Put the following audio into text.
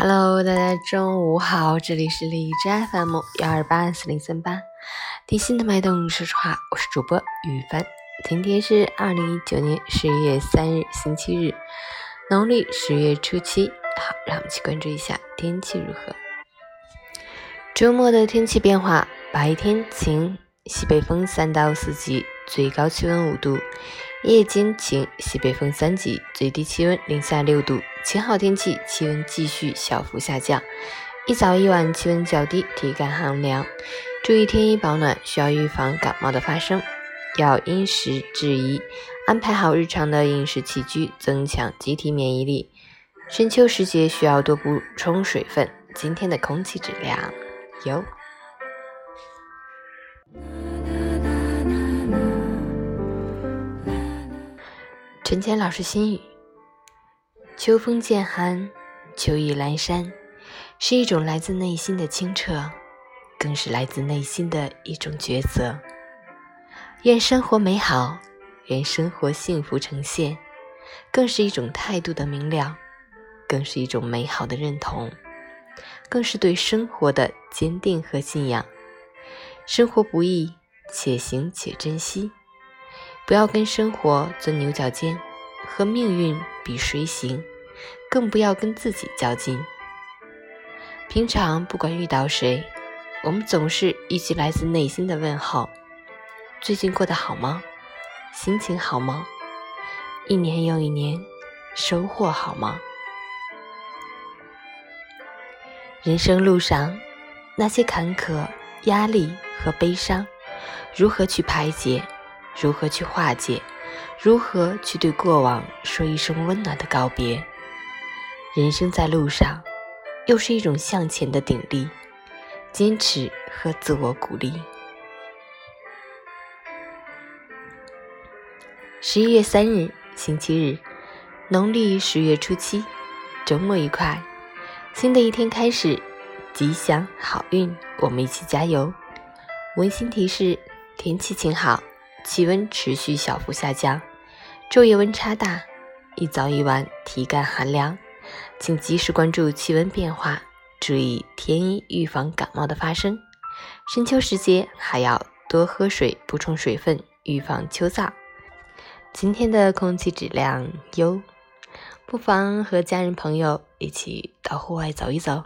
Hello，大家中午好，这里是荔枝 FM 幺二八四零三八，听心的脉动说实话，我是主播雨帆。今天是二零一九年十一月三日，星期日，农历十月初七。好，让我们去关注一下天气如何。周末的天气变化：白天晴，西北风三到四级，最高气温五度；夜间晴，西北风三级，最低气温零下六度。晴好天气，气温继续小幅下降，一早一晚气温较低，体感寒凉。注意添衣保暖，需要预防感冒的发生。要因时制宜，安排好日常的饮食起居，增强机体免疫力。深秋时节需要多补充水分。今天的空气质量优。陈谦老师心语。秋风渐寒，秋意阑珊，是一种来自内心的清澈，更是来自内心的一种抉择。愿生活美好，愿生活幸福呈现，更是一种态度的明了，更是一种美好的认同，更是对生活的坚定和信仰。生活不易，且行且珍惜，不要跟生活钻牛角尖。和命运比谁行，更不要跟自己较劲。平常不管遇到谁，我们总是一句来自内心的问候：“最近过得好吗？心情好吗？一年又一年，收获好吗？”人生路上那些坎坷、压力和悲伤，如何去排解？如何去化解？如何去对过往说一声温暖的告别？人生在路上，又是一种向前的鼎力，坚持和自我鼓励。十一月三日，星期日，农历十月初七，周末愉快，新的一天开始，吉祥好运，我们一起加油。温馨提示：天气晴好。气温持续小幅下降，昼夜温差大，一早一晚体感寒凉，请及时关注气温变化，注意添衣，预防感冒的发生。深秋时节还要多喝水，补充水分，预防秋燥。今天的空气质量优，不妨和家人朋友一起到户外走一走。